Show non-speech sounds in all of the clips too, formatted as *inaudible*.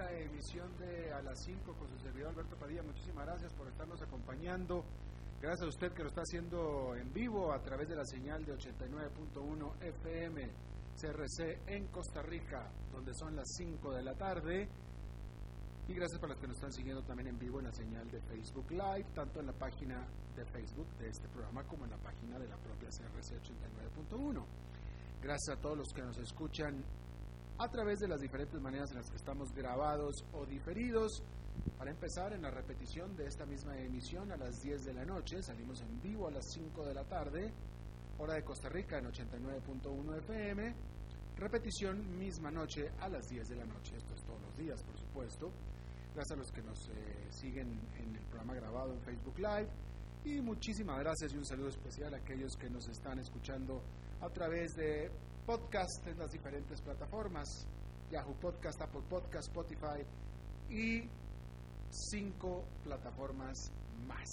Esta emisión de A las 5 con su servidor Alberto Padilla, muchísimas gracias por estarnos acompañando. Gracias a usted que lo está haciendo en vivo a través de la señal de 89.1 FM CRC en Costa Rica, donde son las 5 de la tarde. Y gracias para los que nos están siguiendo también en vivo en la señal de Facebook Live, tanto en la página de Facebook de este programa como en la página de la propia CRC 89.1. Gracias a todos los que nos escuchan a través de las diferentes maneras en las que estamos grabados o diferidos. Para empezar, en la repetición de esta misma emisión a las 10 de la noche, salimos en vivo a las 5 de la tarde, hora de Costa Rica en 89.1 FM, repetición misma noche a las 10 de la noche, esto es todos los días, por supuesto. Gracias a los que nos eh, siguen en el programa grabado en Facebook Live y muchísimas gracias y un saludo especial a aquellos que nos están escuchando a través de podcast en las diferentes plataformas, Yahoo Podcast, Apple Podcast, Spotify y cinco plataformas más.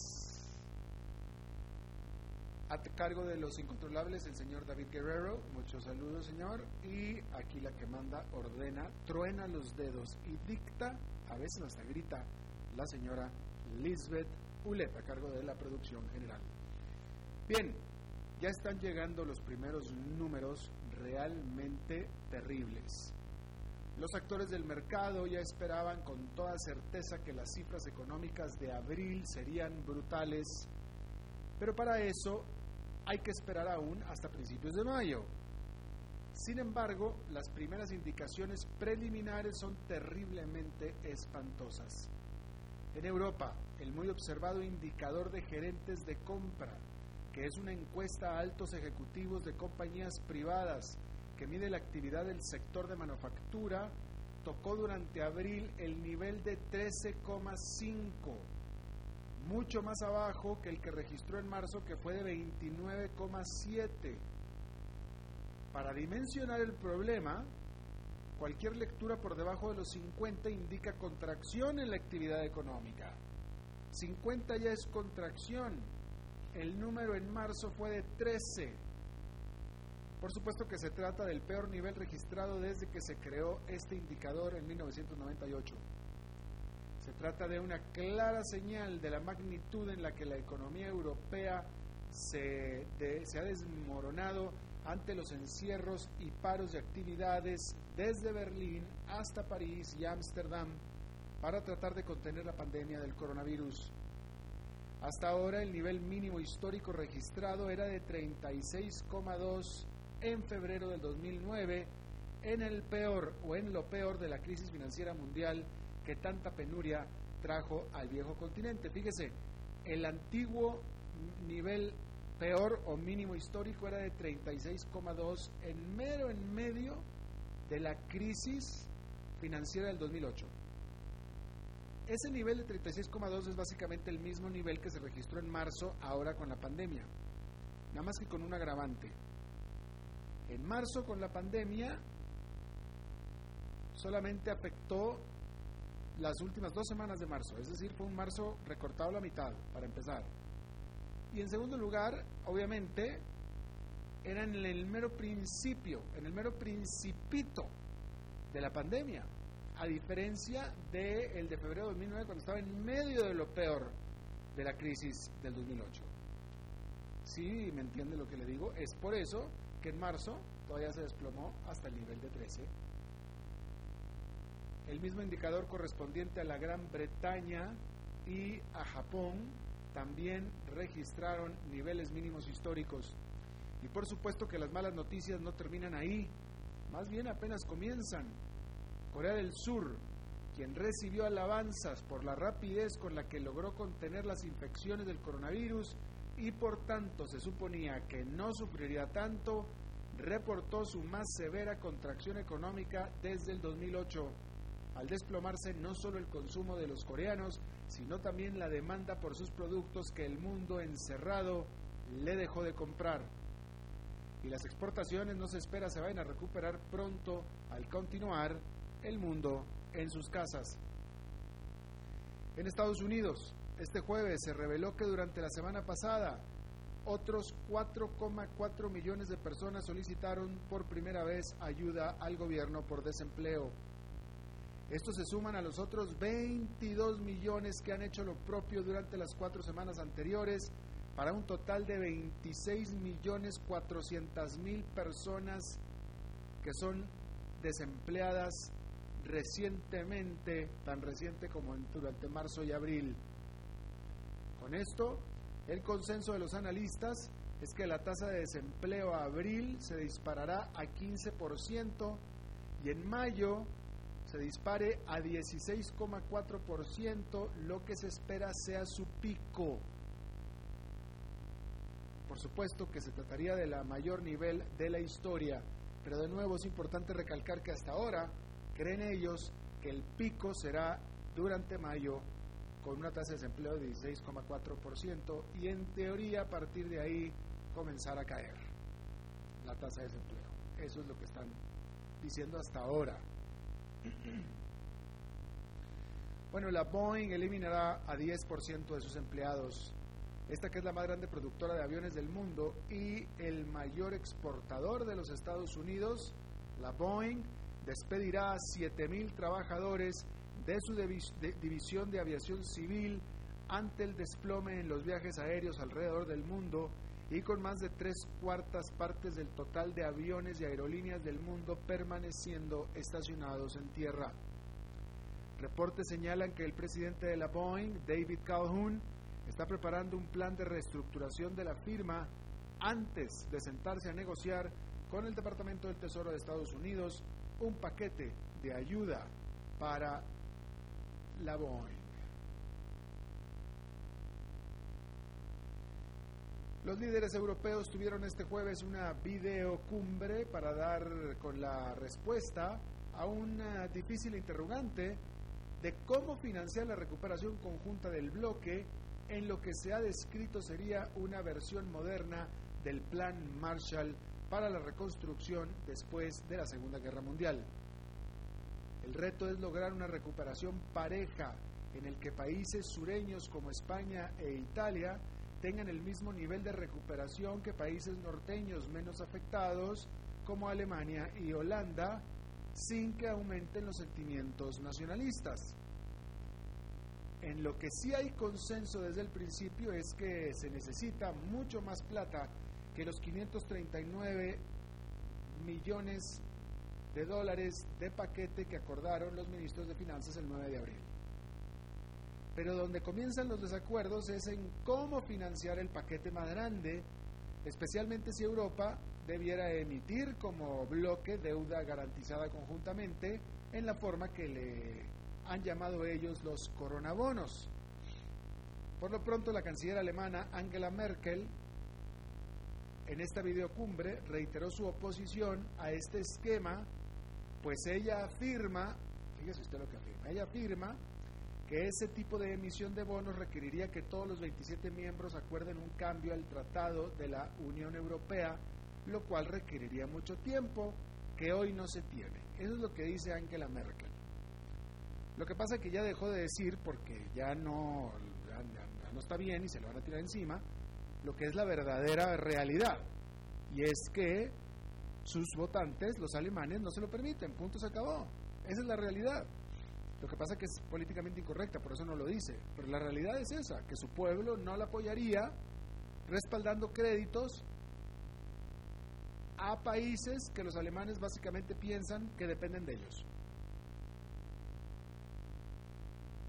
A cargo de los incontrolables, el señor David Guerrero, muchos saludos señor, y aquí la que manda ordena, truena los dedos y dicta, a veces hasta grita, la señora Lisbeth Ulet, a cargo de la producción general. Bien, ya están llegando los primeros números realmente terribles. Los actores del mercado ya esperaban con toda certeza que las cifras económicas de abril serían brutales, pero para eso hay que esperar aún hasta principios de mayo. Sin embargo, las primeras indicaciones preliminares son terriblemente espantosas. En Europa, el muy observado indicador de gerentes de compra, que es una encuesta a altos ejecutivos de compañías privadas que mide la actividad del sector de manufactura, tocó durante abril el nivel de 13,5, mucho más abajo que el que registró en marzo, que fue de 29,7. Para dimensionar el problema, cualquier lectura por debajo de los 50 indica contracción en la actividad económica. 50 ya es contracción. El número en marzo fue de 13. Por supuesto que se trata del peor nivel registrado desde que se creó este indicador en 1998. Se trata de una clara señal de la magnitud en la que la economía europea se, ha desmoronado ante los encierros y paros de actividades desde Berlín hasta París y Ámsterdam para tratar de contener la pandemia del coronavirus. Hasta ahora el nivel mínimo histórico registrado era de 36,2 en febrero del 2009 en el peor o en lo peor de la crisis financiera mundial que tanta penuria trajo al viejo continente. Fíjese, el antiguo nivel peor o mínimo histórico era de 36,2 en mero en medio de la crisis financiera del 2008. Ese nivel de 36,2 es básicamente el mismo nivel que se registró en marzo ahora con la pandemia, nada más que con un agravante. En marzo con la pandemia solamente afectó las últimas dos semanas de marzo, es decir, fue un marzo recortado la mitad, para empezar. Y en segundo lugar, obviamente, era en el mero principio, en el mero principito de la pandemia, a diferencia del de, de febrero de 2009, cuando estaba en medio de lo peor de la crisis del 2008. Sí, me entiende lo que le digo, es por eso que en marzo todavía se desplomó hasta el nivel de 13. El mismo indicador correspondiente a la Gran Bretaña y a Japón también registraron niveles mínimos históricos. Y por supuesto que las malas noticias no terminan ahí, más bien apenas comienzan. Corea del Sur, quien recibió alabanzas por la rapidez con la que logró contener las infecciones del coronavirus y por tanto se suponía que no sufriría tanto, reportó su más severa contracción económica desde el 2008, al desplomarse no solo el consumo de los coreanos, sino también la demanda por sus productos que el mundo encerrado le dejó de comprar. Y las exportaciones no se espera se vayan a recuperar pronto al continuar el mundo en sus casas. En Estados Unidos, este jueves se reveló que durante la semana pasada otros 4,4 millones de personas solicitaron por primera vez ayuda al gobierno por desempleo. Estos se suman a los otros 22 millones que han hecho lo propio durante las cuatro semanas anteriores, para un total de 26 millones 400 mil personas que son desempleadas recientemente, tan reciente como durante marzo y abril. Con esto, el consenso de los analistas es que la tasa de desempleo a abril se disparará a 15% y en mayo se dispare a 16,4%, lo que se espera sea su pico. Por supuesto que se trataría de la mayor nivel de la historia, pero de nuevo es importante recalcar que hasta ahora creen ellos que el pico será durante mayo con una tasa de desempleo de 16,4% y en teoría a partir de ahí comenzar a caer la tasa de desempleo. Eso es lo que están diciendo hasta ahora. *clears throat* Bueno, la Boeing eliminará a 10% de sus empleados. Esta que es la más grande productora de aviones del mundo y el mayor exportador de los Estados Unidos, la Boeing despedirá a 7.000 trabajadores de su división de aviación civil ante el desplome en los viajes aéreos alrededor del mundo y con más de tres cuartas partes del total de aviones y aerolíneas del mundo permaneciendo estacionados en tierra. Reportes señalan que el presidente de la Boeing, David Calhoun, está preparando un plan de reestructuración de la firma antes de sentarse a negociar con el Departamento del Tesoro de Estados Unidos un paquete de ayuda para la Boeing. Los líderes europeos tuvieron este jueves una videocumbre para dar con la respuesta a una difícil interrogante de cómo financiar la recuperación conjunta del bloque en lo que se ha descrito sería una versión moderna del Plan Marshall para la reconstrucción después de la Segunda Guerra Mundial. El reto es lograr una recuperación pareja en el que países sureños como España e Italia tengan el mismo nivel de recuperación que países norteños menos afectados como Alemania y Holanda, sin que aumenten los sentimientos nacionalistas. En lo que sí hay consenso desde el principio es que se necesita mucho más plata que los 539 millones de dólares de paquete que acordaron los ministros de Finanzas el 9 de abril. Pero donde comienzan los desacuerdos es en cómo financiar el paquete más grande, especialmente si Europa debiera emitir como bloque deuda garantizada conjuntamente en la forma que le han llamado ellos los coronabonos. Por lo pronto, la canciller alemana Angela Merkel en esta videocumbre reiteró su oposición a este esquema, pues ella afirma, fíjese usted lo que afirma, ella afirma que ese tipo de emisión de bonos requeriría que todos los 27 miembros acuerden un cambio al tratado de la Unión Europea, lo cual requeriría mucho tiempo que hoy no se tiene. Eso es lo que dice Angela Merkel. Lo que pasa es que ya dejó de decir, porque ya no, ya no está bien y se lo van a tirar encima, lo que es la verdadera realidad. Y es que sus votantes, los alemanes, no se lo permiten. Punto, se acabó. Esa es la realidad. Lo que pasa es que es políticamente incorrecta, por eso no lo dice. Pero la realidad es esa, que su pueblo no la apoyaría respaldando créditos a países que los alemanes básicamente piensan que dependen de ellos.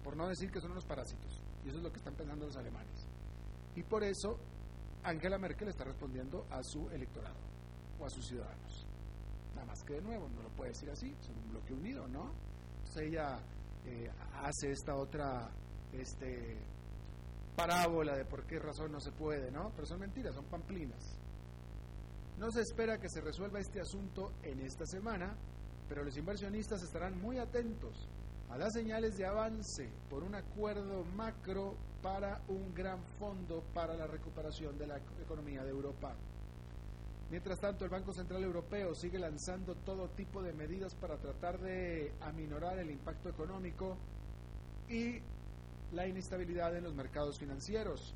Por no decir que son unos parásitos. Y eso es lo que están pensando los alemanes. Y por eso Angela Merkel está respondiendo a su electorado o a sus ciudadanos. Nada más que de nuevo, no lo puede decir así, son un bloque unido, ¿no? Entonces ella eh, hace esta otra este, parábola de por qué razón no se puede, ¿no? Pero son mentiras, son pamplinas. No se espera que se resuelva este asunto en esta semana, pero los inversionistas estarán muy atentos a las señales de avance por un acuerdo macro para un gran fondo para la recuperación de la economía de Europa. Mientras tanto, el Banco Central Europeo sigue lanzando todo tipo de medidas para tratar de aminorar el impacto económico y la inestabilidad en los mercados financieros.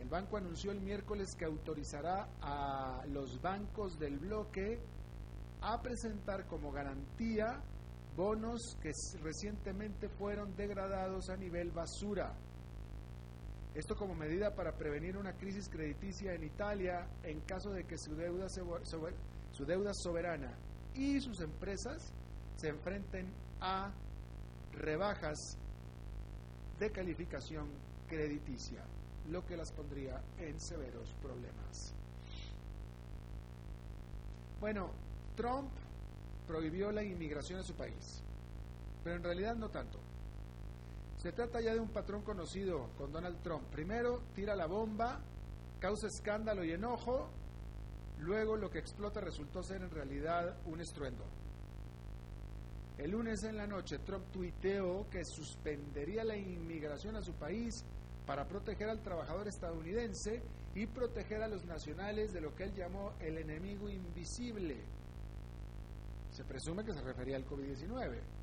El banco anunció el miércoles que autorizará a los bancos del bloque a presentar como garantía bonos que recientemente fueron degradados a nivel basura. Esto como medida para prevenir una crisis crediticia en Italia en caso de que su deuda, su deuda soberana y sus empresas se enfrenten a rebajas de calificación crediticia, lo que las pondría en severos problemas. Bueno, Trump prohibió la inmigración a su país, pero en realidad no tanto. Se trata ya de un patrón conocido con Donald Trump. Primero tira la bomba, causa escándalo y enojo, luego lo que explota resultó ser en realidad un estruendo. El lunes en la noche Trump tuiteó que suspendería la inmigración a su país para proteger al trabajador estadounidense y proteger a los nacionales de lo que él llamó el enemigo invisible. Se presume que se refería al COVID-19.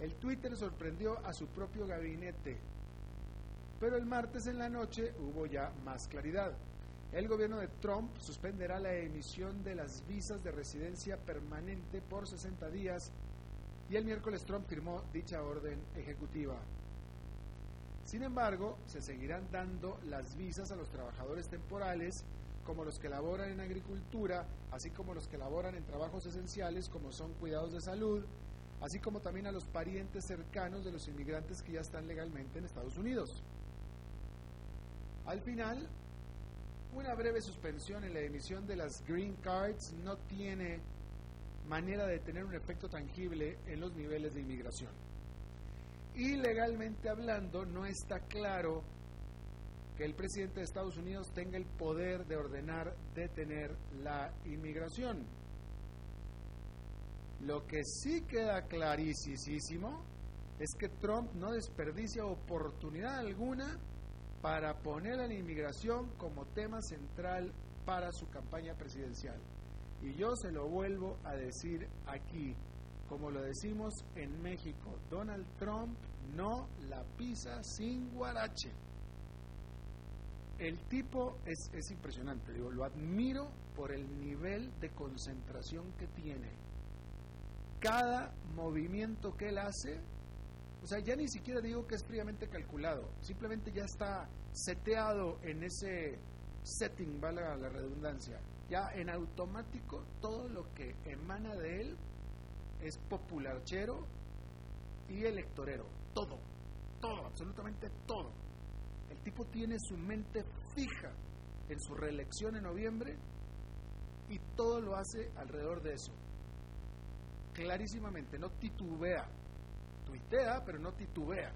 El Twitter sorprendió a su propio gabinete, pero el martes en la noche hubo ya más claridad. El gobierno de Trump suspenderá la emisión de las visas de residencia permanente por 60 días y el miércoles Trump firmó dicha orden ejecutiva. Sin embargo, se seguirán dando las visas a los trabajadores temporales, como los que laboran en agricultura, así como los que laboran en trabajos esenciales como son cuidados de salud, así como también a los parientes cercanos de los inmigrantes que ya están legalmente en Estados Unidos. Al final, una breve suspensión en la emisión de las green cards no tiene manera de tener un efecto tangible en los niveles de inmigración. Y legalmente hablando, no está claro que el presidente de Estados Unidos tenga el poder de ordenar detener la inmigración. Lo que sí queda clarísimo es que Trump no desperdicia oportunidad alguna para poner a la inmigración como tema central para su campaña presidencial. Y yo se lo vuelvo a decir aquí, como lo decimos en México, Donald Trump no la pisa sin guarache. El tipo es, es impresionante, lo admiro por el nivel de concentración que tiene cada movimiento que él hace, o sea, ya ni siquiera digo que es fríamente calculado, simplemente ya está seteado en ese setting, vale la redundancia. Ya en automático todo lo que emana de él es popularchero y electorero, todo, todo, absolutamente todo. El tipo tiene su mente fija en su reelección en noviembre y todo lo hace alrededor de eso clarísimamente, no titubea, tuitea, pero no titubea.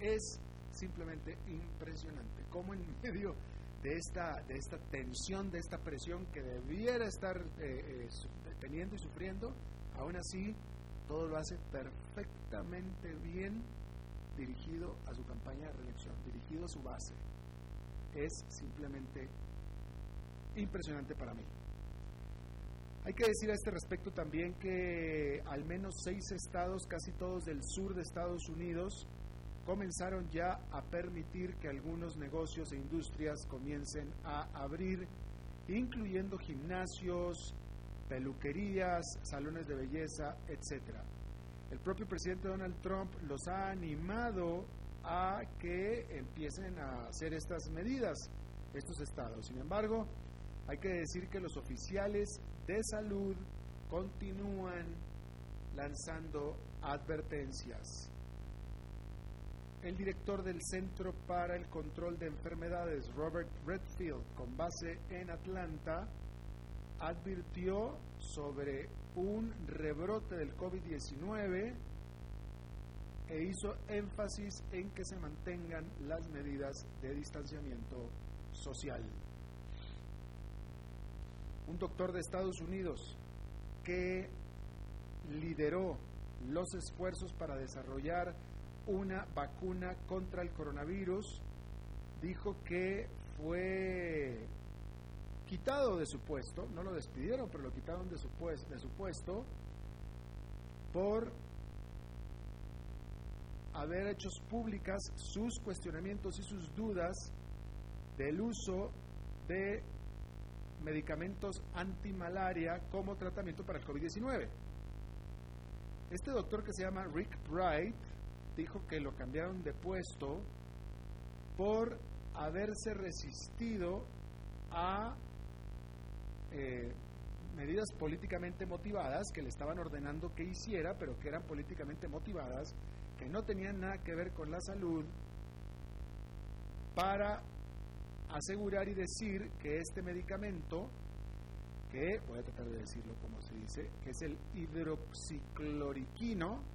Es simplemente impresionante cómo en medio de esta, de esta tensión, de esta presión que debiera estar eh, eh, teniendo y sufriendo, aún así todo lo hace perfectamente bien dirigido a su campaña de reelección, dirigido a su base. Es simplemente impresionante para mí. Hay que decir a este respecto también que al menos seis estados, casi todos del sur de Estados Unidos, comenzaron ya a permitir que algunos negocios e industrias comiencen a abrir, incluyendo gimnasios, peluquerías, salones de belleza, etc. El propio presidente Donald Trump los ha animado a que empiecen a hacer estas medidas, estos estados. Sin embargo, Hay que decir que los oficiales de salud continúan lanzando advertencias. El director del Centro para el Control de Enfermedades, Robert Redfield, con base en Atlanta, advirtió sobre un rebrote del COVID-19 e hizo énfasis en que se mantengan las medidas de distanciamiento social. Un doctor de Estados Unidos que lideró los esfuerzos para desarrollar una vacuna contra el coronavirus, dijo que fue quitado de su puesto, no lo despidieron, pero lo quitaron de su, su puesto por haber hecho públicas sus cuestionamientos y sus dudas del uso de medicamentos antimalaria como tratamiento para el COVID-19. Este doctor que se llama Rick Bright dijo que lo cambiaron de puesto por haberse resistido a eh, medidas políticamente motivadas que le estaban ordenando que hiciera, pero que eran políticamente motivadas, que no tenían nada que ver con la salud, para asegurar y decir que este medicamento, que voy a tratar de decirlo como se dice, que es el hidroxicloriquino,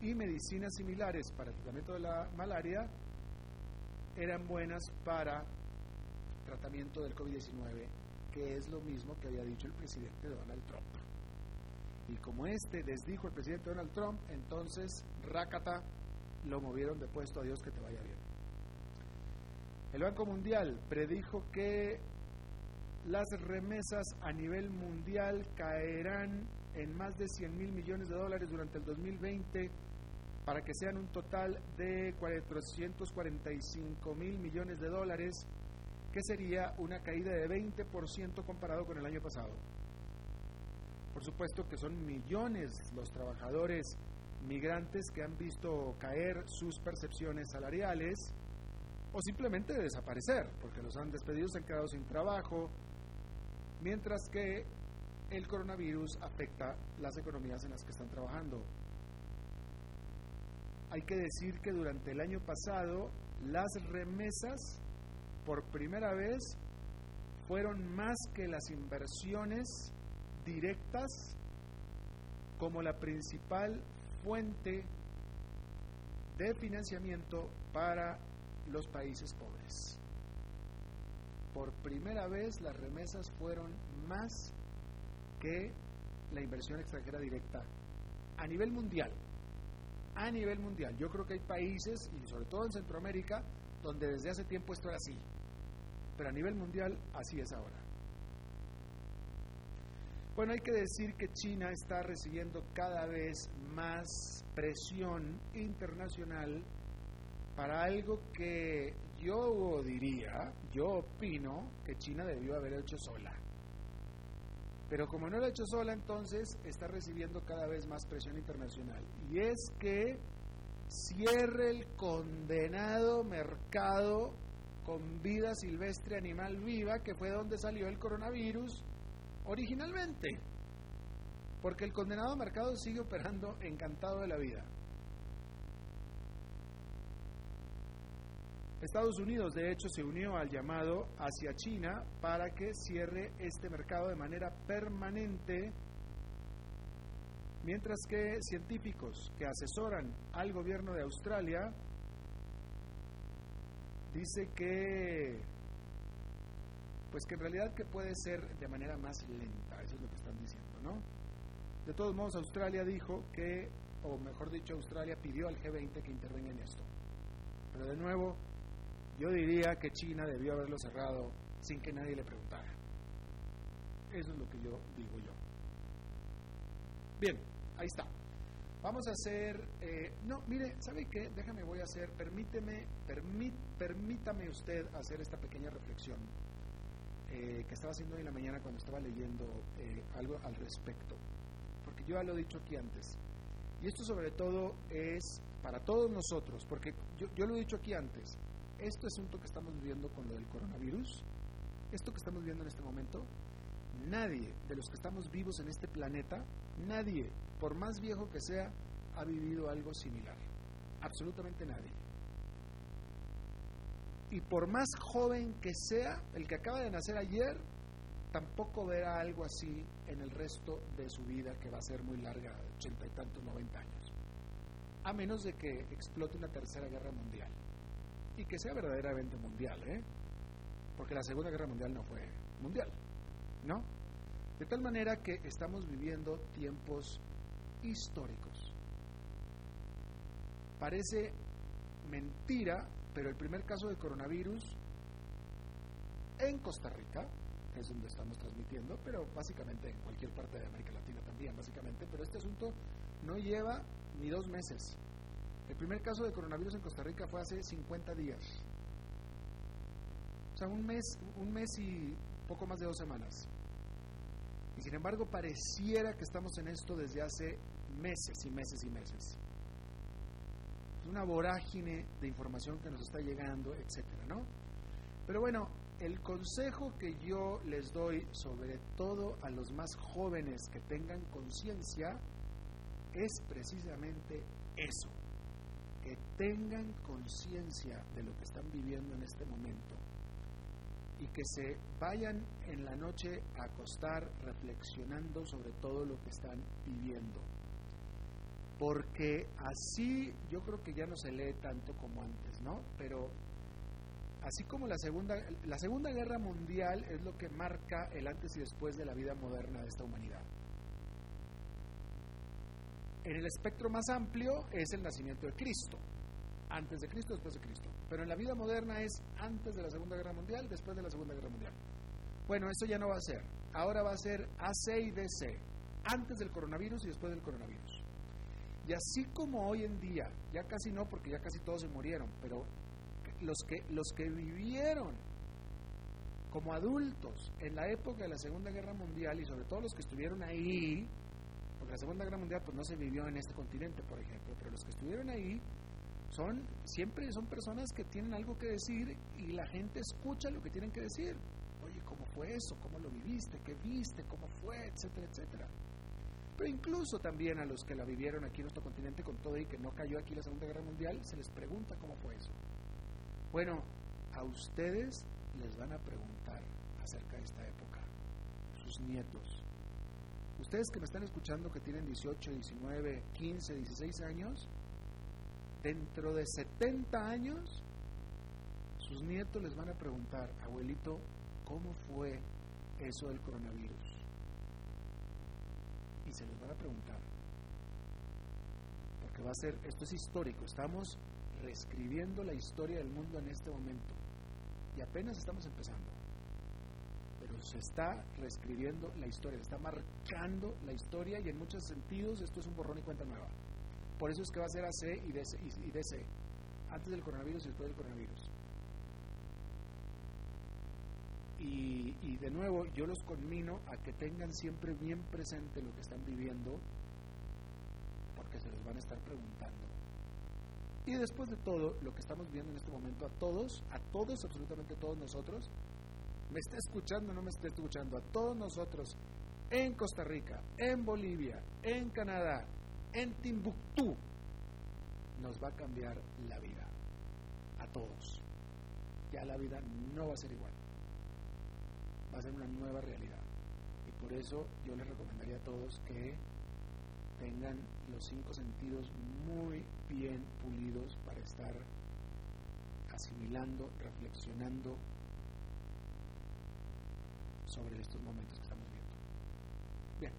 y medicinas similares para el tratamiento de la malaria, eran buenas para tratamiento del COVID-19, que es lo mismo que había dicho el presidente Donald Trump. Y como este desdijo el presidente Donald Trump, entonces Rakata lo movieron de puesto a Dios que te vaya bien. El Banco Mundial predijo que las remesas a nivel mundial caerán en más de 100 mil millones de dólares durante el 2020 para que sean un total de 445 mil millones de dólares, que sería una caída de 20% comparado con el año pasado. Por supuesto que son millones los trabajadores migrantes que han visto caer sus percepciones salariales o simplemente desaparecer, porque los han despedido, se han quedado sin trabajo, mientras que el coronavirus afecta las economías en las que están trabajando. Hay que decir que durante el año pasado las remesas por primera vez fueron más que las inversiones directas como la principal fuente de financiamiento para los países pobres. Por primera vez las remesas fueron más que la inversión extranjera directa a nivel mundial. A nivel mundial. Yo creo que hay países, y sobre todo en Centroamérica, donde desde hace tiempo esto era así. Pero a nivel mundial así es ahora. Bueno, hay que decir que China está recibiendo cada vez más presión internacional para algo que yo diría, yo opino que China debió haber hecho sola. Pero como no lo ha hecho sola, entonces está recibiendo cada vez más presión internacional. Y es que cierre el condenado mercado con vida silvestre animal viva, que fue donde salió el coronavirus originalmente, porque el condenado mercado sigue operando encantado de la vida. Estados Unidos, de hecho, se unió al llamado hacia China para que cierre este mercado de manera permanente, mientras que científicos que asesoran al gobierno de Australia dice que pues que en realidad que puede ser de manera más lenta, eso es lo que están diciendo, ¿no? De todos modos, Australia dijo que, o mejor dicho, Australia pidió al G20 que intervenga en esto. Pero de nuevo, yo diría que China debió haberlo cerrado sin que nadie le preguntara. Eso es lo que yo digo yo. Bien, ahí está. Vamos a hacer, eh, no, mire, ¿sabe qué? Déjame, voy a hacer, permíteme, permítame usted hacer esta pequeña reflexión eh, que estaba haciendo hoy en la mañana cuando estaba leyendo eh, algo al respecto. Porque yo ya lo he dicho aquí antes. Y esto sobre todo es para todos nosotros, porque yo lo he dicho aquí antes, este asunto que estamos viviendo con lo del coronavirus esto que estamos viendo en este momento, nadie de los que estamos vivos en este planeta, nadie, por más viejo que sea, ha vivido algo similar. Absolutamente nadie. Y por más joven que sea, el que acaba de nacer ayer, tampoco verá algo así en el resto de su vida, que va a ser muy larga, ochenta y tantos, noventa años. A menos de que explote una tercera guerra mundial. Y que sea verdaderamente mundial, ¿eh? Porque la Segunda Guerra Mundial no fue mundial, ¿no? De tal manera que estamos viviendo tiempos históricos. Parece mentira, pero el primer caso de coronavirus en Costa Rica, es donde estamos transmitiendo, pero básicamente en cualquier parte de América Latina también, básicamente, pero este asunto no lleva ni dos meses. El primer caso de coronavirus en Costa Rica fue hace 50 días. O sea, un mes, un mes y poco más de dos semanas. Y sin embargo, pareciera que estamos en esto desde hace meses y meses y meses. Es una vorágine de información que nos está llegando, etcétera, ¿no? Pero bueno, el consejo que yo les doy, sobre todo a los más jóvenes que tengan conciencia, es precisamente eso, que tengan conciencia de lo que están viviendo en este momento y que se vayan en la noche a acostar reflexionando sobre todo lo que están viviendo. Porque así yo creo que ya no se lee tanto como antes, ¿no? Pero así como la segunda, la segunda guerra mundial es lo que marca el antes y después de la vida moderna de esta humanidad. En el espectro más amplio es el nacimiento de Cristo, antes de Cristo, después de Cristo. Pero en la vida moderna es antes de la Segunda Guerra Mundial, después de la Segunda Guerra Mundial. Bueno, eso ya no va a ser. Ahora va a ser AC y DC, antes del coronavirus y después del coronavirus. Y así como hoy en día, ya casi no, porque ya casi todos se murieron, pero los que, los que vivieron como adultos en la época de la Segunda Guerra Mundial y sobre todo los que estuvieron ahí, porque la Segunda Guerra Mundial pues no se vivió en este continente, por ejemplo, pero los que estuvieron ahí son siempre son personas que tienen algo que decir y la gente escucha lo que tienen que decir. Oye, ¿cómo fue eso? ¿Cómo lo viviste? ¿Qué viste? ¿Cómo fue? Etcétera, etcétera. Pero incluso también a los que la vivieron aquí en nuestro continente con todo y que no cayó aquí la Segunda Guerra Mundial, se les pregunta cómo fue eso. Bueno, a ustedes les van a preguntar acerca de esta época, sus nietos. Ustedes que me están escuchando que tienen 18, 19, 15, 16 años, dentro de 70 años, sus nietos les van a preguntar, abuelito, ¿cómo fue eso del coronavirus? Y se les van a preguntar. Porque va a ser, esto es histórico, estamos reescribiendo la historia del mundo en este momento. Y apenas estamos empezando. Se está reescribiendo la historia, se está marcando la historia y en muchos sentidos esto es un borrón y cuenta nueva. Por eso es que va a ser AC y DC, y DC antes del coronavirus y después del coronavirus. Y, y, de nuevo, yo los conmino a que tengan siempre bien presente lo que están viviendo, porque se les van a estar preguntando. Y después de todo, lo que estamos viendo en este momento, a todos, a todos, absolutamente todos nosotros, me está escuchando no me está escuchando, a todos nosotros, en Costa Rica, en Bolivia, en Canadá, en Timbuktu, nos va a cambiar la vida. A todos. Ya la vida no va a ser igual. Va a ser una nueva realidad. Y por eso yo les recomendaría a todos que tengan los cinco sentidos muy bien pulidos para estar asimilando, reflexionando sobre estos momentos que estamos viendo. Bien,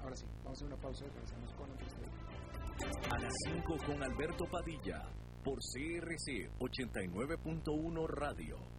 ahora sí, vamos a hacer una pausa y regresamos con la A las 5 con Alberto Padilla, por CRC 89.1 Radio.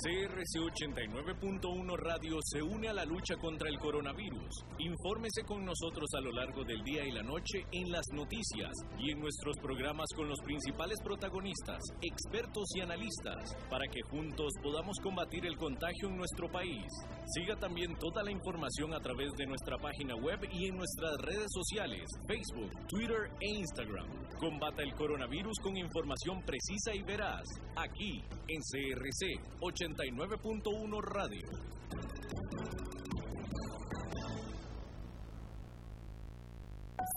CRC 89.1 Radio se une a la lucha contra el coronavirus. Infórmese con nosotros a lo largo del día y la noche en las noticias y en nuestros programas con los principales protagonistas, expertos y analistas, para que juntos podamos combatir el contagio en nuestro país. Siga también toda la información a través de nuestra página web y en nuestras redes sociales, Facebook, Twitter e Instagram. Combata el coronavirus con información precisa y veraz, aquí en CRC 89.1 Radio.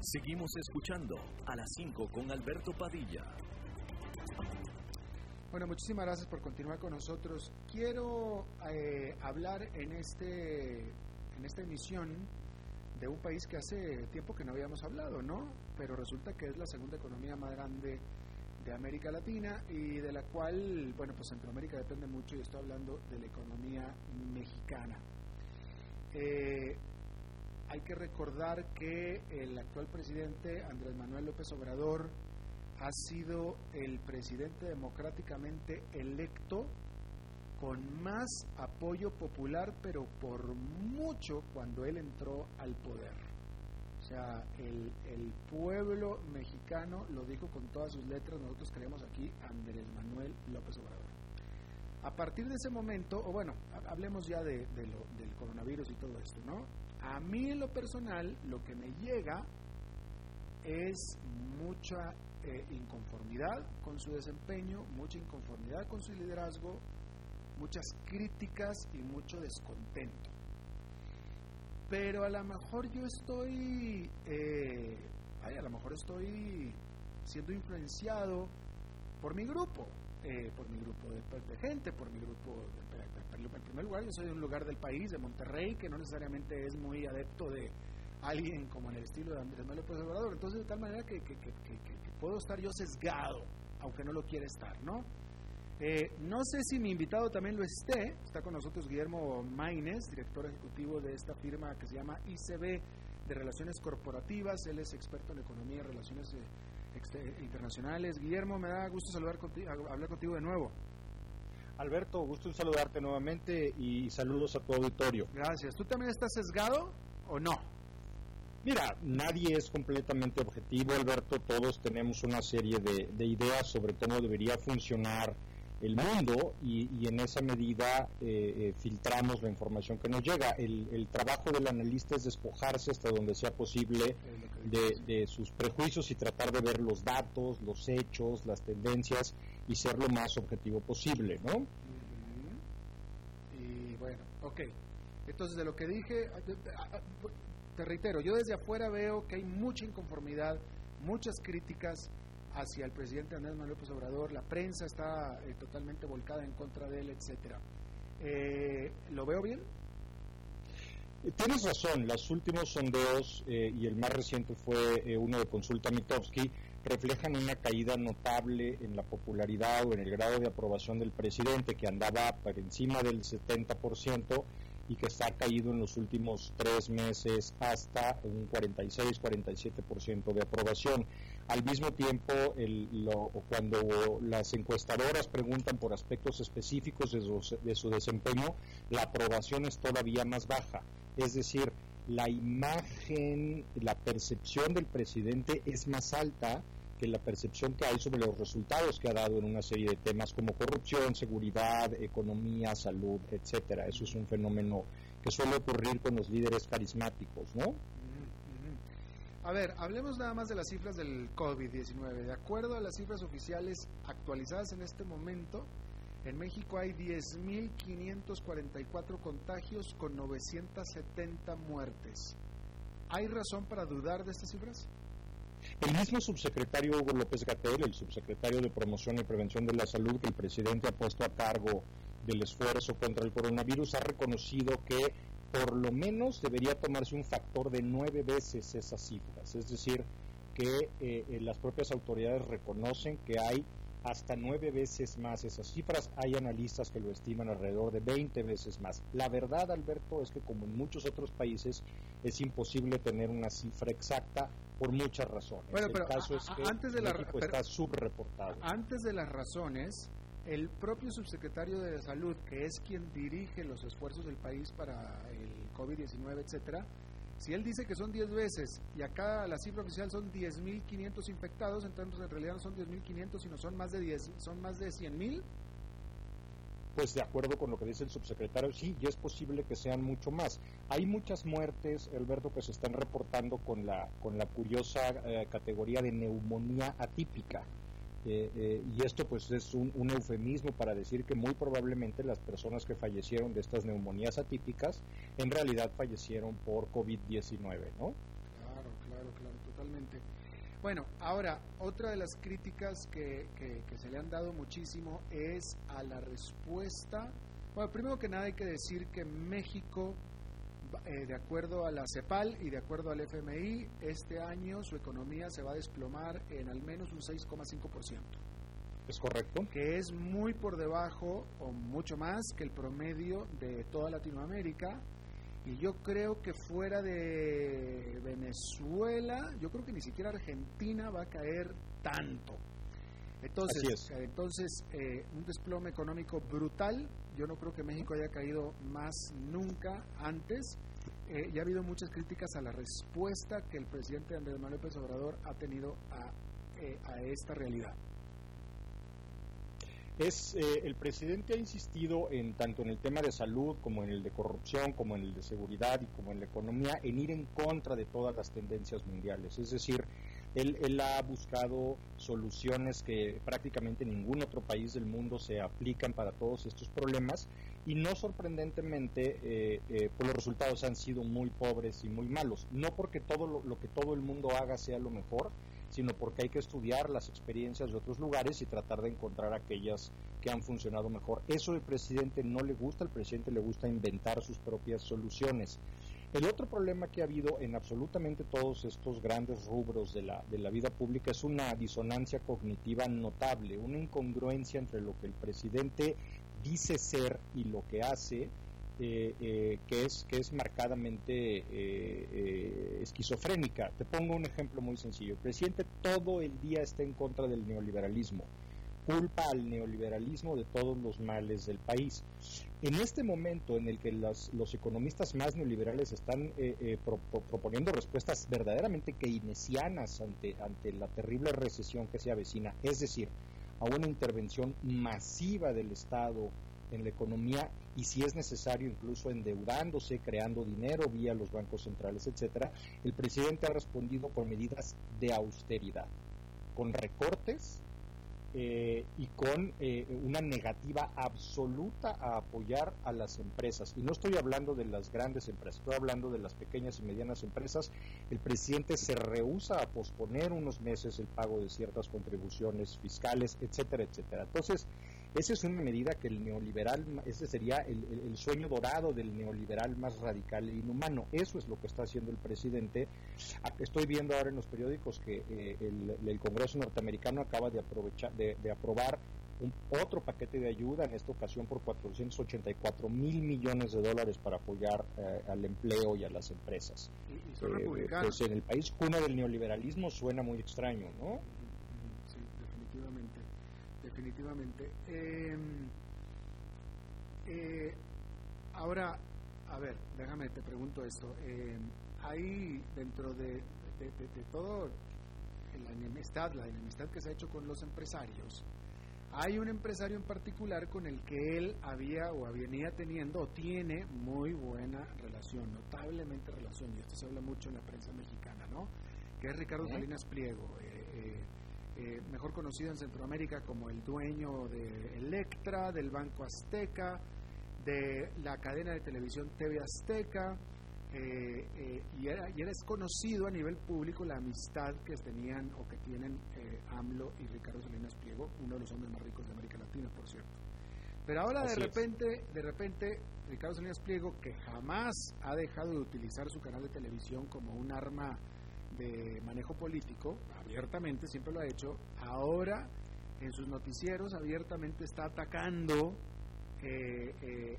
Seguimos escuchando a las 5 con Alberto Padilla. Bueno, muchísimas gracias por continuar con nosotros. Quiero eh, hablar en, este, en esta emisión de un país que hace tiempo que no habíamos hablado, ¿no? Pero resulta que es la segunda economía más grande de América Latina y de la cual, bueno, pues Centroamérica depende mucho y estoy hablando de la economía mexicana. Eh, hay que recordar que el actual presidente Andrés Manuel López Obrador ha sido el presidente democráticamente electo con más apoyo popular, pero por mucho cuando él entró al poder. O sea, el, el, pueblo mexicano lo dijo con todas sus letras, nosotros creemos aquí Andrés Manuel López Obrador. A partir de ese momento, o bueno, hablemos ya de, del coronavirus y todo esto, ¿no? A mí en lo personal, lo que me llega es mucha eh, inconformidad con su desempeño, mucha inconformidad con su liderazgo, muchas críticas y mucho descontento pero a lo mejor yo estoy, eh, a lo mejor estoy siendo influenciado por mi grupo, eh, por mi grupo de, gente, por mi grupo, en primer lugar yo soy de un lugar del país, de Monterrey, que no necesariamente es muy adepto de alguien como en el estilo de Andrés Manuel López Obrador, entonces de tal manera que, que puedo estar yo sesgado, aunque no lo quiera estar, ¿no? Eh, no sé si mi invitado también lo esté. Está con nosotros Guillermo Maines, director ejecutivo de esta firma que se llama ICB de Relaciones Corporativas. Él es experto en economía y relaciones eh, internacionales. Guillermo, me da gusto saludar contigo, hablar contigo de nuevo. Alberto, gusto en saludarte nuevamente y saludos a tu auditorio. Gracias. ¿Tú también estás sesgado o no? Mira, nadie es completamente objetivo, Alberto. Todos tenemos una serie de, de ideas sobre cómo debería funcionar el mundo y, en esa medida eh, eh, filtramos la información que nos llega. El, trabajo del analista es despojarse hasta donde sea posible de, sus prejuicios y tratar de ver los datos, los hechos, las tendencias y ser lo más objetivo posible, ¿no? Y bueno, ok. Entonces de lo que dije, te reitero, yo desde afuera veo que hay mucha inconformidad, muchas críticas hacia el presidente Andrés Manuel López Obrador, la prensa está eh, totalmente volcada en contra de él, etcétera. Eh, ¿Lo veo bien? Eh, tienes razón, los últimos sondeos y el más reciente fue uno de Consulta Mitowski reflejan una caída notable en la popularidad o en el grado de aprobación del presidente que andaba por encima del 70% y que está caído en los últimos tres meses hasta un 46-47% de aprobación. Al mismo tiempo, cuando las encuestadoras preguntan por aspectos específicos de su, desempeño, la aprobación es todavía más baja. Es decir, la imagen, la percepción del presidente es más alta que la percepción que hay sobre los resultados que ha dado en una serie de temas como corrupción, seguridad, economía, salud, etcétera. Eso es un fenómeno que suele ocurrir con los líderes carismáticos, ¿no? A ver, hablemos nada más de las cifras del COVID-19. De acuerdo a las cifras oficiales actualizadas en este momento, en México hay 10.544 contagios con 970 muertes. ¿Hay razón para dudar de estas cifras? El mismo subsecretario Hugo López Gatel, el subsecretario de Promoción y Prevención de la Salud que el presidente ha puesto a cargo del esfuerzo contra el coronavirus, ha reconocido que por lo menos debería tomarse un factor de nueve veces esas cifras. Es decir, que eh, eh, las propias autoridades reconocen que hay hasta nueve veces más esas cifras. Hay analistas que lo estiman alrededor de 20 veces más. La verdad, Alberto, es que como en muchos otros países es imposible tener una cifra exacta por muchas razones. Bueno, pero caso es que antes de México está subreportado. Antes de las razones, el propio subsecretario de Salud, que es quien dirige los esfuerzos del país para el COVID-19, etcétera, si él dice que son 10 veces y acá la cifra oficial son 10.500 infectados, entonces en realidad no son 10.500, sino son más de 10, son más de 100.000. Pues de acuerdo con lo que dice el subsecretario, sí, y es posible que sean mucho más. Hay muchas muertes, Alberto, que se están reportando con la, con la curiosa eh, categoría de neumonía atípica. Eh, eh, y esto pues es un, eufemismo para decir que muy probablemente las personas que fallecieron de estas neumonías atípicas en realidad fallecieron por COVID-19, ¿no? Claro, claro, claro, totalmente. Bueno, ahora, otra de las críticas que, que se le han dado muchísimo es a la respuesta. Bueno, primero que nada hay que decir que México eh, de acuerdo a la CEPAL y de acuerdo al FMI, este año su economía se va a desplomar en al menos un 6,5%. ¿Es correcto? Que es muy por debajo o mucho más que el promedio de toda Latinoamérica. Y yo creo que fuera de Venezuela, yo creo que ni siquiera Argentina va a caer tanto. Entonces, entonces eh, un desplome económico brutal. Yo no creo que México haya caído más nunca antes. Eh, ya ha habido muchas críticas a la respuesta que el presidente Andrés Manuel López Obrador ha tenido a, eh, a esta realidad. Es, el presidente ha insistido en tanto en el tema de salud como en el de corrupción, como en el de seguridad y como en la economía, en ir en contra de todas las tendencias mundiales. Es decir, él, ha buscado soluciones que prácticamente ningún otro país del mundo se aplican para todos estos problemas y no sorprendentemente eh, eh, pues los resultados han sido muy pobres y muy malos. No porque todo lo, que todo el mundo haga sea lo mejor, sino porque hay que estudiar las experiencias de otros lugares y tratar de encontrar aquellas que han funcionado mejor. Eso al presidente no le gusta, al presidente le gusta inventar sus propias soluciones. El otro problema que ha habido en absolutamente todos estos grandes rubros de la, de la vida pública es una disonancia cognitiva notable, una incongruencia entre lo que el presidente dice ser y lo que hace, eh, eh, que, es, que es marcadamente eh, esquizofrénica. Te pongo un ejemplo muy sencillo. El presidente todo el día está en contra del neoliberalismo culpa al neoliberalismo de todos los males del país. En este momento en el que los economistas más neoliberales están eh, eh, proponiendo respuestas verdaderamente keynesianas ante, ante la terrible recesión que se avecina, es decir, a una intervención masiva del Estado en la economía y si es necesario incluso endeudándose, creando dinero vía los bancos centrales, etcétera, el presidente ha respondido con medidas de austeridad, con recortes eh, y con eh, una negativa absoluta a apoyar a las empresas. Y no estoy hablando de las grandes empresas, estoy hablando de las pequeñas y medianas empresas. El presidente se rehúsa a posponer unos meses el pago de ciertas contribuciones fiscales, etcétera, etcétera. Entonces, esa es una medida que el neoliberal, ese sería el, sueño dorado del neoliberal más radical e inhumano. Eso es lo que está haciendo el presidente. Estoy viendo ahora en los periódicos que eh, el, Congreso norteamericano acaba de, aprovechar, de, aprobar un, otro paquete de ayuda, en esta ocasión por 484 mil millones de dólares para apoyar eh, al empleo y a las empresas. Eh, pues en el país cuna del neoliberalismo suena muy extraño, ¿no? Definitivamente. Em, eh, ahora, a ver, déjame, te pregunto esto. Eh, hay dentro de, todo la enemistad, la enemistad que se ha hecho con los empresarios, hay un empresario en particular con el que él había o venía teniendo o tiene muy buena relación, notablemente relación, y esto se habla mucho en la prensa mexicana, ¿no? Que es Ricardo Salinas Pliego. Eh, eh, mejor conocido en Centroamérica como el dueño de Electra, del Banco Azteca, de la cadena de televisión TV Azteca, eh, eh, y, era, y es conocido a nivel público la amistad que tenían o que tienen AMLO y Ricardo Salinas Pliego, uno de los hombres más ricos de América Latina, por cierto. Pero ahora de repente, de repente, Ricardo Salinas Pliego, que jamás ha dejado de utilizar su canal de televisión como un arma de manejo político, abiertamente, siempre lo ha hecho, ahora en sus noticieros abiertamente está atacando eh, eh,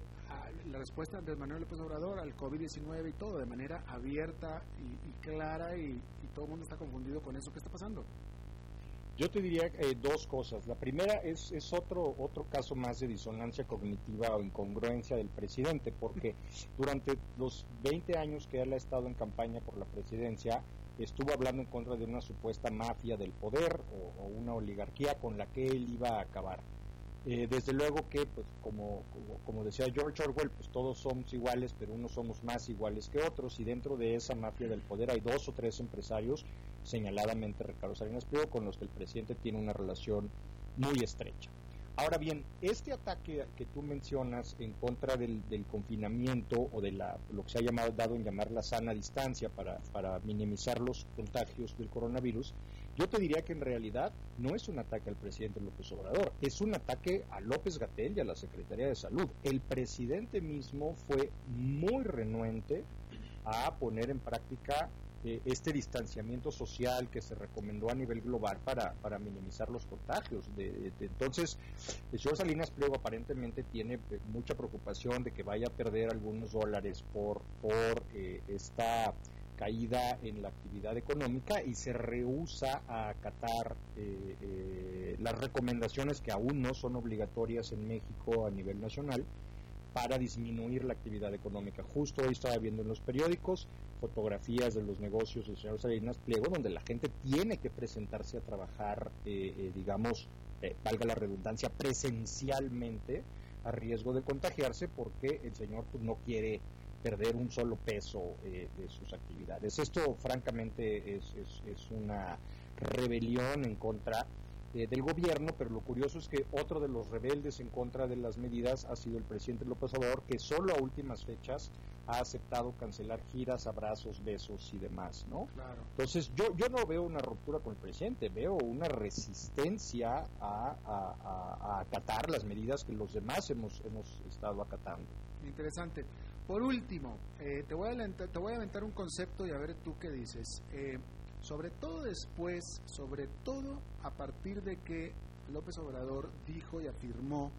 la respuesta de Manuel López Obrador al COVID-19 y todo, de manera abierta y, clara y, todo el mundo está confundido con eso que está pasando. Yo te diría eh, dos cosas. La primera es, es otro, otro caso más de disonancia cognitiva o incongruencia del presidente, porque *laughs* durante los 20 años que él ha estado en campaña por la presidencia, estuvo hablando en contra de una supuesta mafia del poder o, una oligarquía con la que él iba a acabar. Eh, desde luego que, pues, como, como, decía George Orwell, pues todos somos iguales, pero unos somos más iguales que otros, y dentro de esa mafia del poder hay dos o tres empresarios, señaladamente Ricardo Salinas Pliego, con los que el presidente tiene una relación muy estrecha. Ahora bien, este ataque que tú mencionas en contra del, confinamiento o de la, lo que se ha llamado, dado en llamar la sana distancia para, para minimizar los contagios del coronavirus, yo te diría que en realidad no es un ataque al presidente López Obrador, es un ataque a López Gatel y a la Secretaría de Salud. El presidente mismo fue muy renuente a poner en práctica eh, este distanciamiento social que se recomendó a nivel global para, para minimizar los contagios. De, entonces, el señor Salinas Pliego aparentemente tiene eh, mucha preocupación de que vaya a perder algunos dólares por, por eh, esta caída en la actividad económica y se rehúsa a acatar las recomendaciones que aún no son obligatorias en México a nivel nacional para disminuir la actividad económica. Justo hoy estaba viendo en los periódicos fotografías de los negocios del señor Salinas Pliego, donde la gente tiene que presentarse a trabajar, eh, eh, digamos, eh, valga la redundancia, presencialmente a riesgo de contagiarse porque el señor pues, no quiere perder un solo peso de sus actividades. Esto francamente es, es, es una rebelión en contra eh, del gobierno, pero lo curioso es que otro de los rebeldes en contra de las medidas ha sido el presidente López Obrador, que solo a últimas fechas ha aceptado cancelar giras, abrazos, besos y demás, ¿no? Claro. Entonces yo, yo no veo una ruptura con el presidente, veo una resistencia a, a, acatar las medidas que los demás hemos, hemos estado acatando. Interesante. Por último, eh, te, voy a te voy a aventar un concepto y a ver tú qué dices. Eh, sobre todo después, sobre todo a partir de que López Obrador dijo y afirmó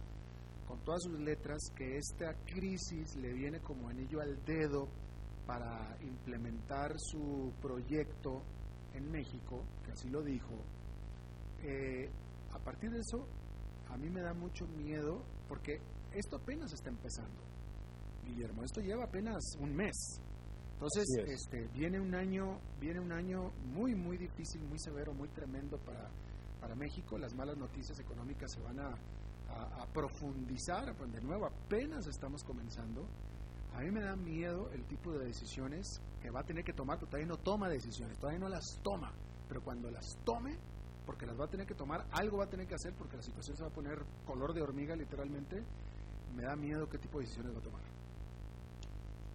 con todas sus letras que esta crisis le viene como anillo al dedo para implementar su proyecto en México, que así lo dijo, eh, a partir de eso a mí me da mucho miedo porque esto apenas está empezando, Guillermo, esto lleva apenas un mes, entonces, este, viene un año, viene un año muy, muy difícil, muy severo, muy tremendo para, para México. Las malas noticias económicas se van a, profundizar. Pues, de nuevo, apenas estamos comenzando. A mí me da miedo el tipo de decisiones que va a tener que tomar, porque todavía no toma decisiones, todavía no las toma, pero cuando las tome, porque las va a tener que tomar, algo va a tener que hacer porque la situación se va a poner color de hormiga literalmente, me da miedo qué tipo de decisiones va a tomar.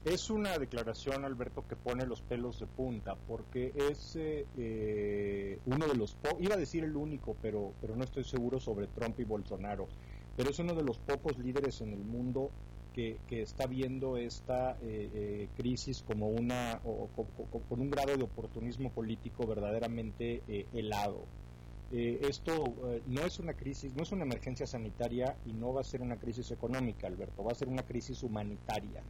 Es una declaración, Alberto, que pone los pelos de punta, porque es eh, eh, uno de los, iba a decir el único, pero, pero no estoy seguro sobre Trump y Bolsonaro, pero es uno de los pocos líderes en el mundo que, está viendo esta eh, crisis como una, con un grado de oportunismo político verdaderamente helado. esto no es una crisis, no es una emergencia sanitaria y no va a ser una crisis económica, Alberto, va a ser una crisis humanitaria.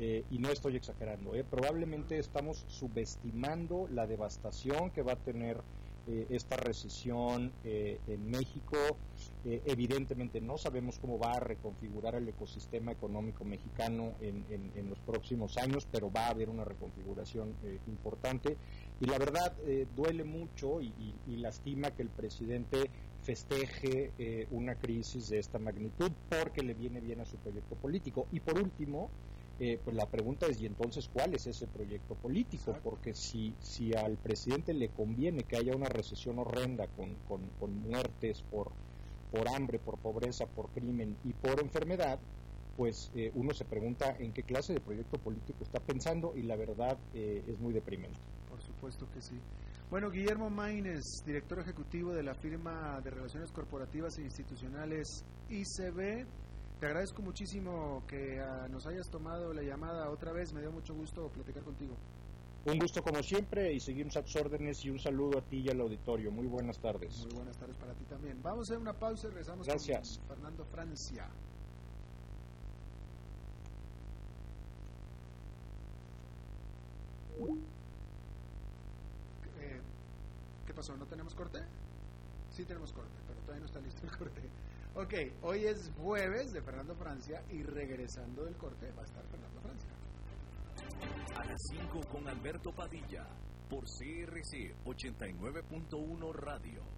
Eh, y no estoy exagerando, eh, probablemente estamos subestimando la devastación que va a tener eh, esta recesión en México. evidentemente no sabemos cómo va a reconfigurar el ecosistema económico mexicano en, los próximos años, pero va a haber una reconfiguración importante. Y la verdad duele mucho y, y, lastima que el presidente festeje una crisis de esta magnitud porque le viene bien a su proyecto político. Y por último, eh, pues la pregunta es, ¿y entonces cuál es ese proyecto político? Porque si, si al presidente le conviene que haya una recesión horrenda con, con, muertes por, por hambre, por pobreza, por crimen y por enfermedad, pues eh, uno se pregunta en qué clase de proyecto político está pensando y la verdad eh, es muy deprimente. Por supuesto que sí. Bueno, Guillermo Maínez, director ejecutivo de la firma de Relaciones Corporativas e Institucionales ICB, te agradezco muchísimo que ah, nos hayas tomado la llamada otra vez. Me dio mucho gusto platicar contigo. Un gusto como siempre y seguimos a tus órdenes y un saludo a ti y al auditorio. Muy buenas tardes. Muy buenas tardes para ti también. Vamos a hacer una pausa y regresamos Gracias. con Fernando Francia. Eh, ¿Qué pasó? ¿No tenemos corte? Sí tenemos corte, pero todavía no está listo el corte. Ok, hoy es jueves de Fernando Francia y regresando del corte va a estar Fernando Francia. A las 5 con Alberto Padilla por CRC 89.1 Radio.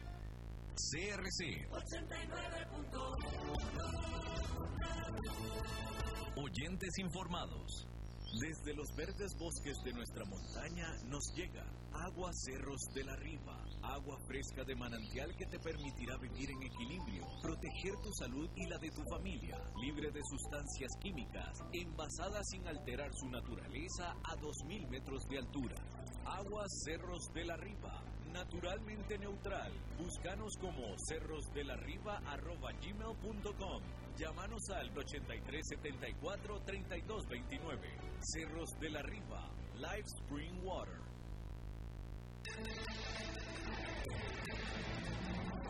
CRC 89.1 Oyentes informados. Desde los verdes bosques de nuestra montaña nos llega agua cerros de la riva, agua fresca de manantial que te permitirá vivir en equilibrio, proteger tu salud y la de tu familia, libre de sustancias químicas, envasada sin alterar su naturaleza a 2.000 metros de altura. Agua Cerros de la Riva, naturalmente neutral. Búscanos como cerrosdelarriba.gmail.com Llámanos al 8374-3229. Cerros de la Riva, Live Spring Water.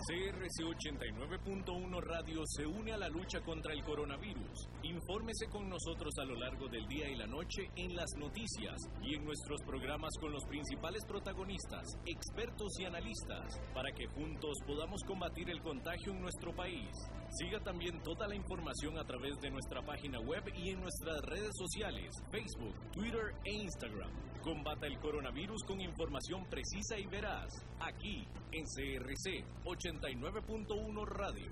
CRC 89.1 Radio se une a la lucha contra el coronavirus. Infórmese con nosotros a lo largo del día y la noche en las noticias y en nuestros programas con los principales protagonistas, expertos y analistas, para que juntos podamos combatir el contagio en nuestro país. Siga también toda la información a través de nuestra página web y en nuestras redes sociales, Facebook, Twitter e Instagram. Combata el coronavirus con información precisa y veraz, aquí en CRC 89.1 Radio.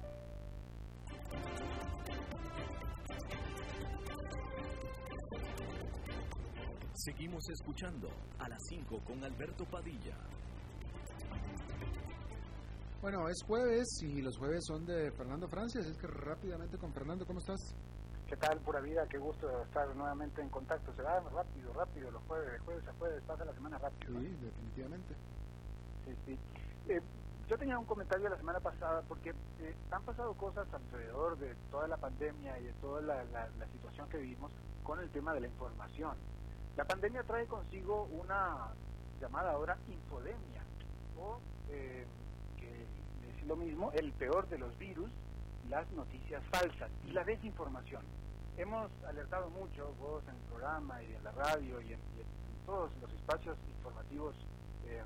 Seguimos escuchando a las 5 con Alberto Padilla. Bueno, es jueves y los jueves son de Fernando Francia, así es que rápidamente con Fernando, ¿cómo estás? ¿Qué tal, pura vida? Qué gusto estar nuevamente en contacto. Se va rápido, rápido, los jueves, de jueves a jueves, pasa la semana rápido. Sí, definitivamente. Sí, sí. Eh, yo tenía un comentario la semana pasada porque eh, han pasado cosas alrededor de toda la pandemia y de toda la, situación que vivimos con el tema de la información. La pandemia trae consigo una llamada ahora infodemia, o eh, que es lo mismo, el peor de los virus, las noticias falsas y la desinformación. Hemos alertado mucho, vos en el programa y en la radio y en, todos los espacios informativos, eh,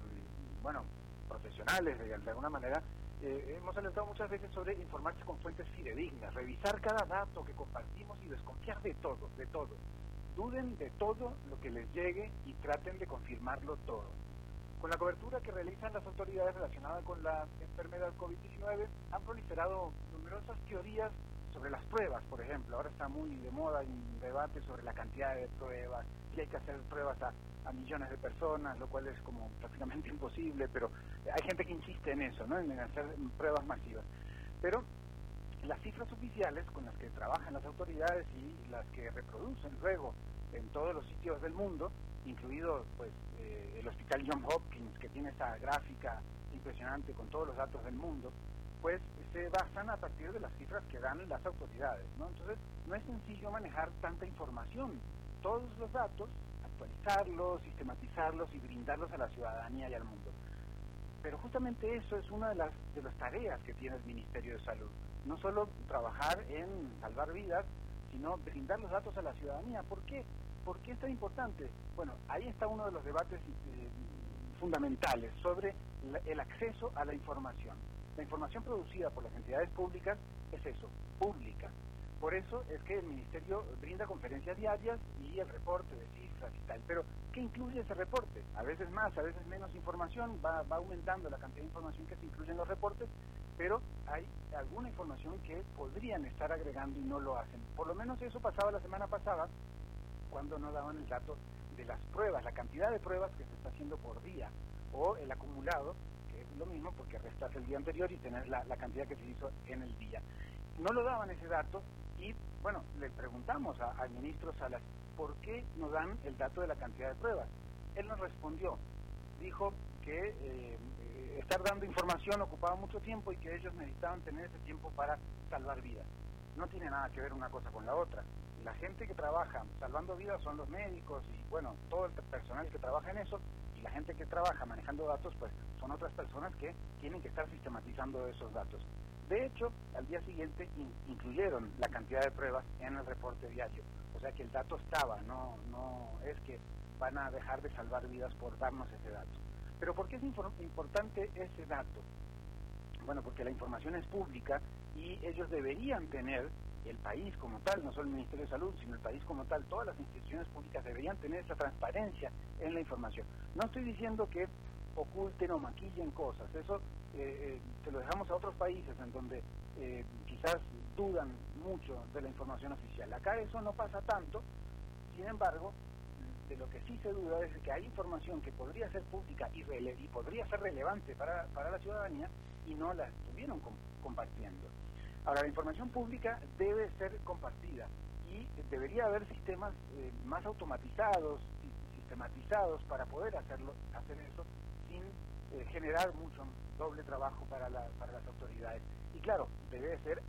bueno, profesionales de, alguna manera, eh, hemos alertado muchas veces sobre informarse con fuentes fidedignas, revisar cada dato que compartimos y desconfiar de todo, de todo. Duden de todo lo que les llegue y traten de confirmarlo todo. Con la cobertura que realizan las autoridades relacionadas con la enfermedad COVID-19, han proliferado numerosas teorías sobre las pruebas, por ejemplo. Ahora está muy de moda un debate sobre la cantidad de pruebas, si hay que hacer pruebas a, millones de personas, lo cual es como prácticamente *laughs* imposible, pero hay gente que insiste en eso, ¿no? en hacer pruebas masivas. Pero las cifras oficiales con las que trabajan las autoridades y las que reproducen luego en todos los sitios del mundo, incluido pues eh, el Hospital John Hopkins, que tiene esta gráfica impresionante con todos los datos del mundo, pues se basan a partir de las cifras que dan las autoridades. ¿no? Entonces, no es sencillo manejar tanta información. Todos los datos, actualizarlos, sistematizarlos y brindarlos a la ciudadanía y al mundo. Pero justamente eso es una de las, de las tareas que tiene el Ministerio de Salud. No solo trabajar en salvar vidas, sino brindar los datos a la ciudadanía. ¿Por qué? ¿Por qué es tan importante? Bueno, ahí está uno de los debates eh, fundamentales sobre el acceso a la información. La información producida por las entidades públicas es eso, pública. Por eso es que el Ministerio brinda conferencias diarias y el reporte de cifras y tal. Pero, ¿qué incluye ese reporte? A veces más, a veces menos información, va, va aumentando la cantidad de información que se incluye en los reportes, pero hay alguna información que podrían estar agregando y no lo hacen. Por lo menos eso pasaba la semana pasada, cuando no daban el dato de las pruebas, la cantidad de pruebas que se está haciendo por día, o el acumulado lo mismo porque restas el día anterior y tener la, cantidad que se hizo en el día. No lo daban ese dato y, bueno, le preguntamos al ministro Salas, ¿por qué no dan el dato de la cantidad de pruebas? Él nos respondió, dijo que eh, estar dando información ocupaba mucho tiempo y que ellos necesitaban tener ese tiempo para salvar vidas. No tiene nada que ver una cosa con la otra. La gente que trabaja salvando vidas son los médicos y, bueno, todo el personal que trabaja en eso la gente que trabaja manejando datos, pues son otras personas que tienen que estar sistematizando esos datos. De hecho, al día siguiente incluyeron la cantidad de pruebas en el reporte diario. O sea que el dato estaba, no, no es que van a dejar de salvar vidas por darnos ese dato. Pero ¿por qué es importante ese dato? Bueno, porque la información es pública y ellos deberían tener el país como tal, no solo el Ministerio de Salud, sino el país como tal, todas las instituciones públicas deberían tener esa transparencia en la información. No estoy diciendo que oculten o maquillen cosas, eso eh, eh, se lo dejamos a otros países en donde eh, quizás dudan mucho de la información oficial. Acá eso no pasa tanto, sin embargo, de lo que sí se duda es que hay información que podría ser pública y, podría ser relevante para, para, la ciudadanía y no la estuvieron compartiendo. Ahora, la información pública debe ser compartida y debería haber sistemas eh, más automatizados y sistematizados para poder hacerlo, hacer eso sin eh, generar mucho doble trabajo para, la, para las autoridades. Y claro, debe ser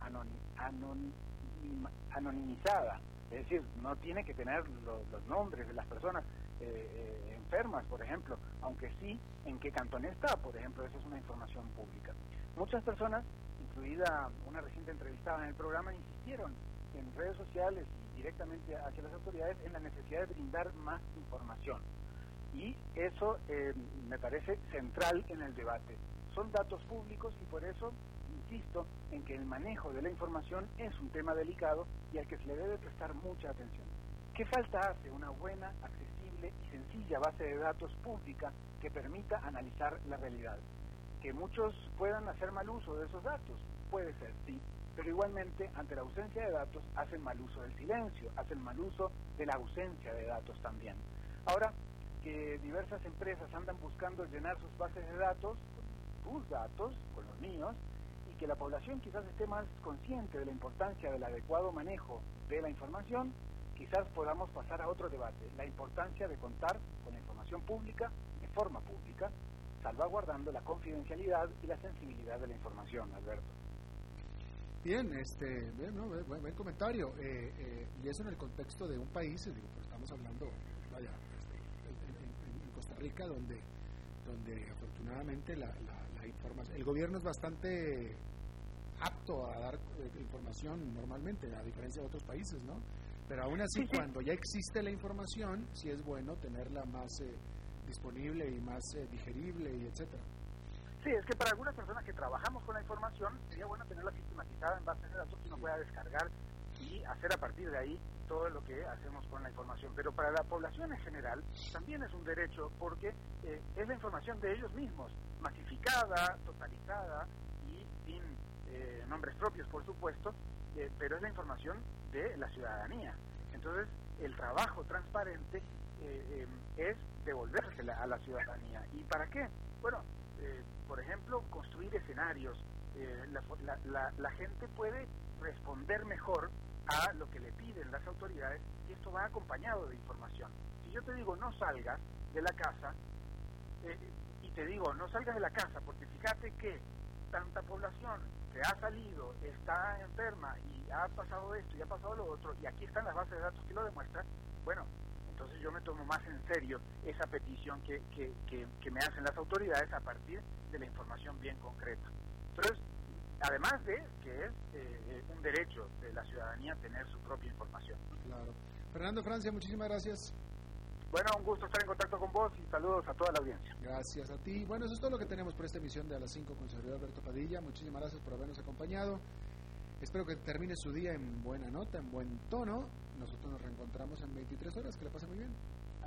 anonimizada es decir, no tiene que tener los nombres de las personas eh, eh, enfermas, por ejemplo, aunque sí en qué cantón está, por ejemplo, eso es una información pública. Muchas personas, incluida una reciente entrevistada en el programa, insistieron en redes sociales y directamente hacia las autoridades en la necesidad de brindar más información. Y eso eh, me parece central en el debate. Son datos públicos y por eso insisto en que el manejo de la información es un tema delicado y al que se le debe prestar mucha atención. ¿Qué falta hace una buena, accesible y sencilla base de datos pública que permita analizar la realidad? Que muchos puedan hacer mal uso de esos datos, puede ser, sí, pero igualmente ante la ausencia de datos hacen mal uso del silencio, hacen mal uso de la ausencia de datos también. Ahora que diversas empresas andan buscando llenar sus bases de datos con tus datos, con los míos, que la población quizás esté más consciente de la importancia del adecuado manejo de la información, quizás podamos pasar a otro debate, la importancia de contar con la información pública de forma pública, salvaguardando la confidencialidad y la sensibilidad de la información, Alberto. Bien, este, buen, comentario. Eh, eh, y eso en el contexto de un país, digo, estamos hablando, vaya, este, en, Costa Rica, donde, donde afortunadamente la, la información, el gobierno es bastante apto a dar eh, información normalmente, a diferencia de otros países, ¿no? Pero aún así, cuando ya existe la información, sí es bueno tenerla más eh, disponible y más eh, digerible y etcétera. Sí, es que para algunas personas que trabajamos con la información sería bueno tenerla sistematizada en base a datos que uno pueda descargar y hacer a partir de ahí todo lo que hacemos con la información. Pero para la población en general también es un derecho porque es la información de ellos mismos, masificada, totalizada y sin eh, nombres propios, por supuesto, eh, pero es la información de la ciudadanía. Entonces, el trabajo transparente eh, es devolvérsela a la ciudadanía. ¿Y para qué? Bueno, por ejemplo, construir escenarios. La, la, gente puede responder mejor a lo que le piden las autoridades y esto va acompañado de información. Si yo te digo no salgas de la casa y te digo no salgas de la casa porque fíjate que tanta población ha salido, está enferma y ha pasado esto y ha pasado lo otro, y aquí están las bases de datos que lo demuestran, bueno, entonces yo me tomo más en serio esa petición que, que, me hacen las autoridades a partir de la información bien concreta. Pero además de que es eh, un derecho de la ciudadanía tener su propia información. Claro. Fernando Francia, muchísimas gracias. Bueno, un gusto estar en contacto con vos y saludos a toda la audiencia. Gracias a ti. Bueno, eso es todo lo que tenemos por esta emisión de a las 5 con servidor Alberto Padilla. Muchísimas gracias por habernos acompañado. Espero que termine su día en buena nota, en buen tono. Nosotros nos reencontramos en 23 horas. Que le pase muy bien.